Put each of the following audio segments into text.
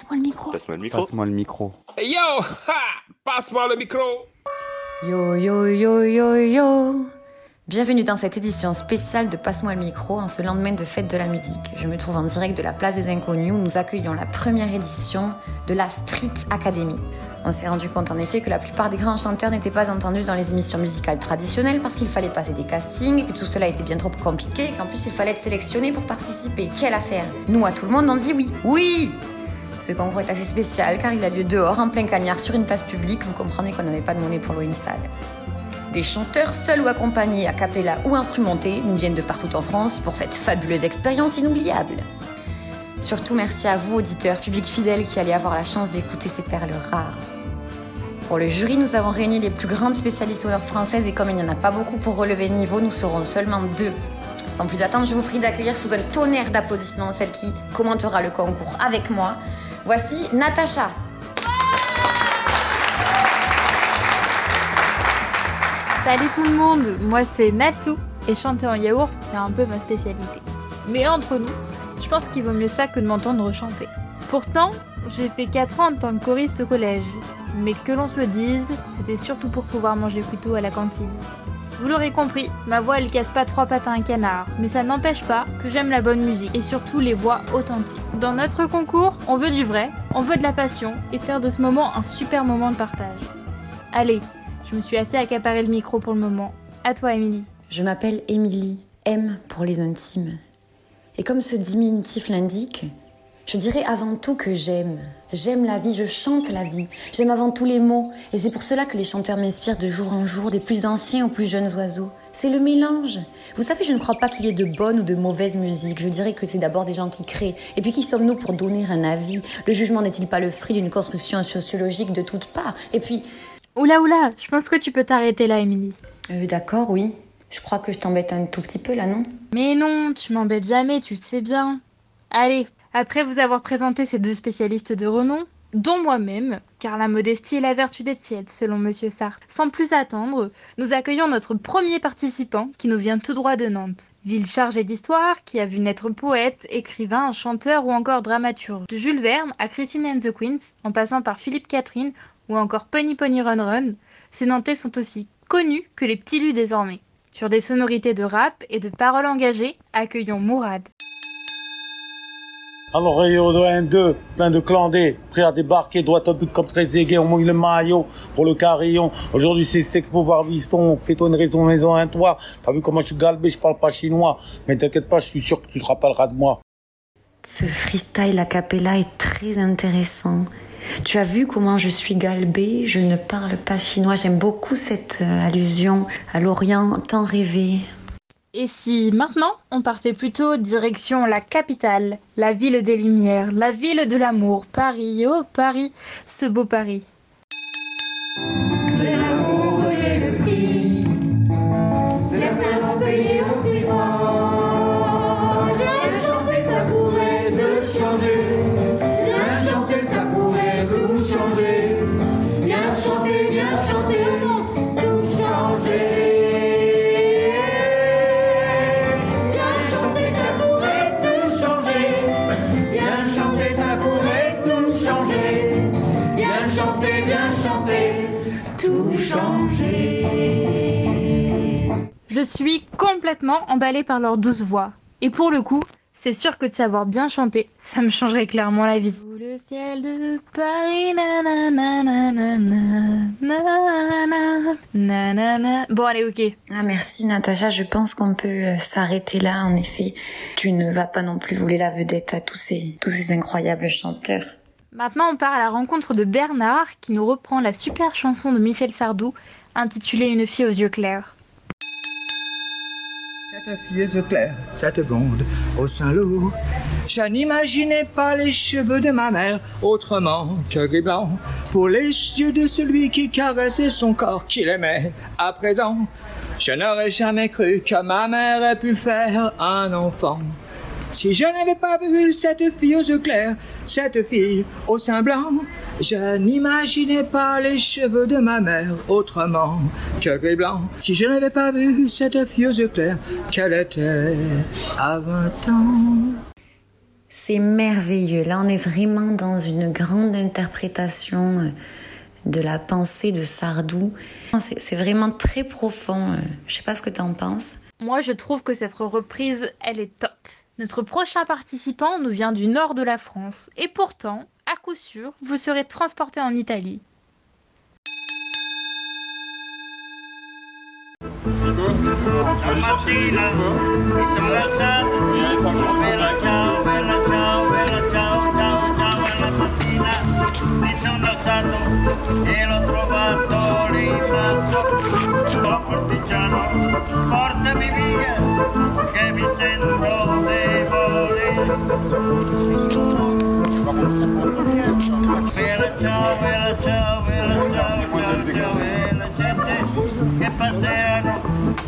Passe-moi le micro. Passe-moi le micro. Passe-moi le micro. Hey yo ha Passe-moi le micro Yo yo yo yo yo. Bienvenue dans cette édition spéciale de Passe-moi le micro en ce lendemain de fête de la musique. Je me trouve en direct de la place des Inconnus où nous accueillons la première édition de la Street Academy. On s'est rendu compte en effet que la plupart des grands chanteurs n'étaient pas entendus dans les émissions musicales traditionnelles parce qu'il fallait passer des castings, que tout cela était bien trop compliqué et qu'en plus il fallait être sélectionné pour participer. Quelle affaire Nous, à tout le monde, on dit oui. Oui Ce concours est assez spécial car il a lieu dehors, en plein cagnard, sur une place publique. Vous comprenez qu'on n'avait pas de monnaie pour louer une salle. Des chanteurs, seuls ou accompagnés, a cappella ou instrumentés, nous viennent de partout en France pour cette fabuleuse expérience inoubliable. Surtout merci à vous, auditeurs, public fidèle, qui allez avoir la chance d'écouter ces perles rares. Pour le jury, nous avons réuni les plus grandes spécialistes sonores françaises et comme il n'y en a pas beaucoup pour relever le niveau, nous serons seulement deux. Sans plus attendre, je vous prie d'accueillir sous un tonnerre d'applaudissements celle qui commentera le concours avec moi. Voici Natacha. Salut tout le monde, moi c'est Natou et chanter en yaourt c'est un peu ma spécialité. Mais entre nous, je pense qu'il vaut mieux ça que de m'entendre chanter. Pourtant, j'ai fait 4 ans en tant que choriste au collège, mais que l'on se le dise, c'était surtout pour pouvoir manger plus tôt à la cantine. Vous l'aurez compris, ma voix elle casse pas trois pattes à un canard, mais ça n'empêche pas que j'aime la bonne musique et surtout les voix authentiques. Dans notre concours, on veut du vrai, on veut de la passion et faire de ce moment un super moment de partage. Allez, je me suis assez accaparé le micro pour le moment. À toi, Émilie. Je m'appelle Émilie, M pour les intimes. Et comme ce diminutif l'indique, je dirais avant tout que j'aime. J'aime la vie, je chante la vie. J'aime avant tout les mots. Et c'est pour cela que les chanteurs m'inspirent de jour en jour, des plus anciens aux plus jeunes oiseaux. C'est le mélange. Vous savez, je ne crois pas qu'il y ait de bonne ou de mauvaise musique. Je dirais que c'est d'abord des gens qui créent. Et puis qui sommes-nous pour donner un avis? Le jugement n'est-il pas le fruit d'une construction sociologique de toutes parts? Et puis... Oula oula, je pense que tu peux t'arrêter là, Émilie. Euh, D'accord, oui. Je crois que je t'embête un tout petit peu là, non? Mais non, tu m'embêtes jamais, tu le sais bien. Allez, après vous avoir présenté ces deux spécialistes de renom, dont moi-même, car la modestie est la vertu des tièdes, selon Monsieur Sartre. Sans plus attendre, nous accueillons notre premier participant, qui nous vient tout droit de Nantes. Ville chargée d'histoire, qui a vu naître poète, écrivain, chanteur ou encore dramaturge. De Jules Verne à Christine and the Queens, en passant par Philippe Catherine ou encore Pony Pony Run Run, ces Nantais sont aussi connus que les petits lus désormais. Sur des sonorités de rap et de paroles engagées, accueillons Mourad. Alors, Rio de 1, 2, plein de clandés, prêts à débarquer, droit au but comme très aigué, on mouille le maillot pour le carillon. Aujourd'hui, c'est voir Viston, fais-toi une raison, maison, un toit. T'as vu comment je suis galbé, je parle pas chinois. Mais t'inquiète pas, je suis sûr que tu te rappelleras de moi. Ce freestyle a cappella est très intéressant. Tu as vu comment je suis galbée, je ne parle pas chinois. J'aime beaucoup cette euh, allusion à l'Orient tant rêvé. Et si maintenant on partait plutôt direction la capitale, la ville des lumières, la ville de l'amour, Paris, oh Paris, ce beau Paris. Je suis complètement emballée par leurs douces voix. Et pour le coup, c'est sûr que de savoir bien chanter, ça me changerait clairement la vie. Sous le ciel de Paris, nanana, nanana, nanana. Bon, allez, ok. Ah merci Natacha, je pense qu'on peut euh, s'arrêter là en effet. Tu ne vas pas non plus voler la vedette à tous ces, tous ces incroyables chanteurs. Maintenant, on part à la rencontre de Bernard qui nous reprend la super chanson de Michel Sardou intitulée Une fille aux yeux clairs. Cette fille aux yeux clairs, cette blonde au sein lourd. Je n'imaginais pas les cheveux de ma mère autrement que gris blanc. Pour les yeux de celui qui caressait son corps qu'il aimait à présent. Je n'aurais jamais cru que ma mère ait pu faire un enfant. Si je n'avais pas vu cette fille aux yeux clairs, cette fille au sein blanc, je n'imaginais pas les cheveux de ma mère autrement que gris blanc. Si je n'avais pas vu cette fille aux yeux clairs, qu'elle était à 20 ans. C'est merveilleux. Là, on est vraiment dans une grande interprétation euh, de la pensée de Sardou. C'est vraiment très profond. Euh. Je sais pas ce que tu en penses. Moi, je trouve que cette reprise, elle est top. Notre prochain participant nous vient du nord de la France. Et pourtant, à coup sûr, vous serez transporté en Italie.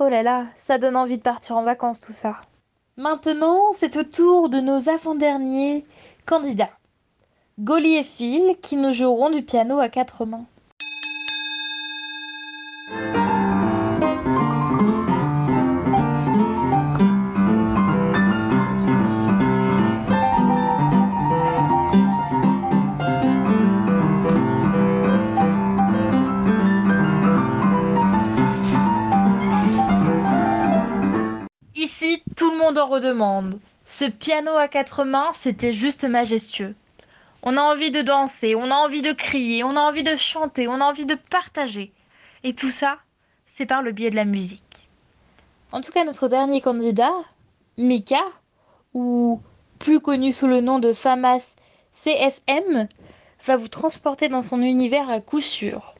Oh là là, ça donne envie de partir en vacances tout ça. Maintenant, c'est au tour de nos avant-derniers candidats. Goli et Phil qui nous joueront du piano à quatre mains. Ici, tout le monde en redemande. Ce piano à quatre mains, c'était juste majestueux. On a envie de danser, on a envie de crier, on a envie de chanter, on a envie de partager. Et tout ça, c'est par le biais de la musique. En tout cas, notre dernier candidat, Mika, ou plus connu sous le nom de Famas CSM, va vous transporter dans son univers à coup sûr.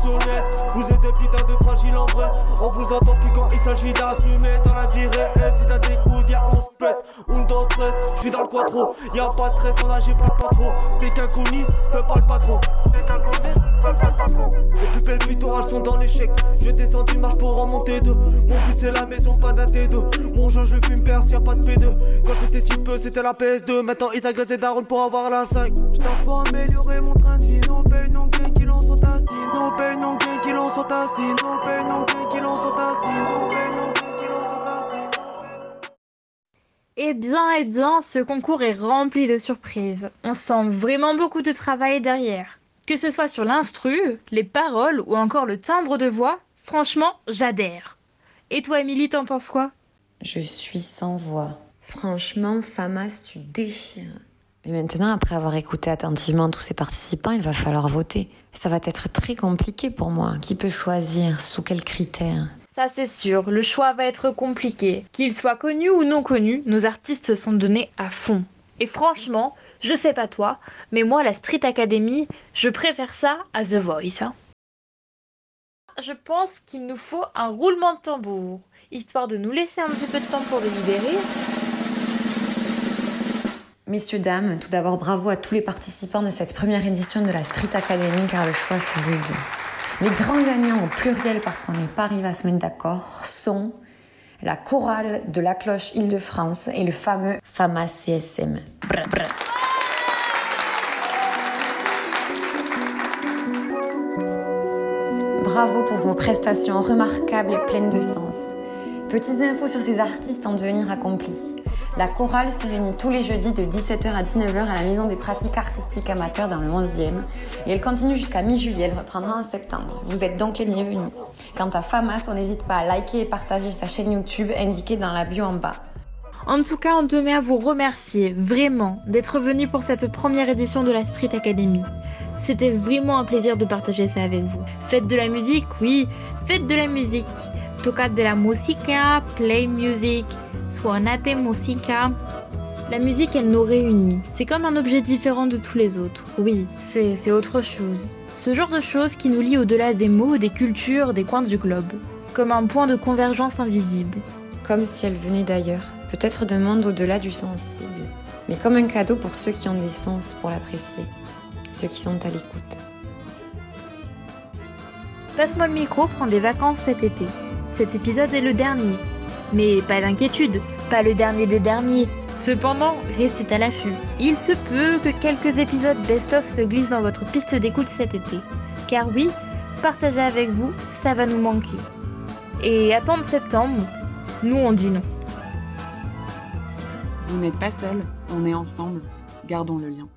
Sur net. Vous êtes des putains de fragiles en vrai. On vous entend plus quand il s'agit d'assumer. Dans la vie réelle si t'as des couilles viens on se pète. On dans stress, je suis dans le quattro. Y'a pas de stress on agit pas pas trop. Pékin connu, peut pas le patron Pékin Les plus belles victoires elles sont dans l'échec. Je descends du marche pour en monter deux Mon but c'est la maison pas d'un T2 Mon jeu je le fume perce y'a pas de P2 Quand j'étais si peu c'était la PS2 Maintenant ils agressent darons pour avoir la 5 J'taffe pour améliorer mon train de vie. No pain, no gain, qu'il en soit assis No pain, no gain, qu'il en soit assis No pain, no gain, qu'il en soit assis No pain, no gain, qu'il en soit assis Eh bien, eh bien, ce concours est rempli de surprises. On sent vraiment beaucoup de travail derrière. Que ce soit sur l'instru, les paroles ou encore le timbre de voix, franchement, j'adhère. Et toi, Émilie, t'en penses quoi? Je suis sans voix. Franchement, Famas, tu déchires. Mais maintenant, après avoir écouté attentivement tous ces participants, il va falloir voter. Ça va être très compliqué pour moi. Qui peut choisir Sous quels critères Ça, c'est sûr, le choix va être compliqué. Qu'ils soient connus ou non connus, nos artistes sont donnés à fond. Et franchement, je sais pas toi, mais moi, la Street Academy, je préfère ça à The Voice. hein. Je pense qu'il nous faut un roulement de tambour, histoire de nous laisser un petit peu de temps pour délibérer. Messieurs, dames, tout d'abord bravo à tous les participants de cette première édition de la Street Academy car le choix fut rude. Les grands gagnants au pluriel parce qu'on n'est pas arrivé à se mettre d'accord sont la chorale de la cloche Île-de-France et le fameux FAMAS CSM. Brr, brr. Bravo pour vos prestations remarquables et pleines de sens. Petites infos sur ces artistes en devenir accomplis. La chorale se réunit tous les jeudis de 17h à 19h à la Maison des pratiques artistiques amateurs dans le 11e et elle continue jusqu'à mi-juillet, elle reprendra en septembre. Vous êtes donc les bienvenus. Quant à Famas, on n'hésite pas à liker et partager sa chaîne YouTube indiquée dans la bio en bas. En tout cas, on tenait à vous remercier vraiment d'être venu pour cette première édition de la Street Academy. C'était vraiment un plaisir de partager ça avec vous. Faites de la musique, oui, faites de la musique. Tocate de la musica, play music, suonate musica. La musique, elle nous réunit. C'est comme un objet différent de tous les autres. Oui, c'est autre chose. Ce genre de choses qui nous lie au-delà des mots, des cultures, des coins du globe. Comme un point de convergence invisible. Comme si elle venait d'ailleurs, peut-être d'un monde au-delà du sensible, mais comme un cadeau pour ceux qui ont des sens pour l'apprécier, ceux qui sont à l'écoute. Passe-moi le micro prend des vacances cet été. Cet épisode est le dernier. Mais pas d'inquiétude, pas le dernier des derniers. Cependant, restez à l'affût. Il se peut que quelques épisodes best-of se glissent dans votre piste d'écoute cet été. Car oui, partager avec vous, ça va nous manquer. Et attendre septembre, nous on dit non. Vous n'êtes pas seul, on est ensemble. Gardons le lien.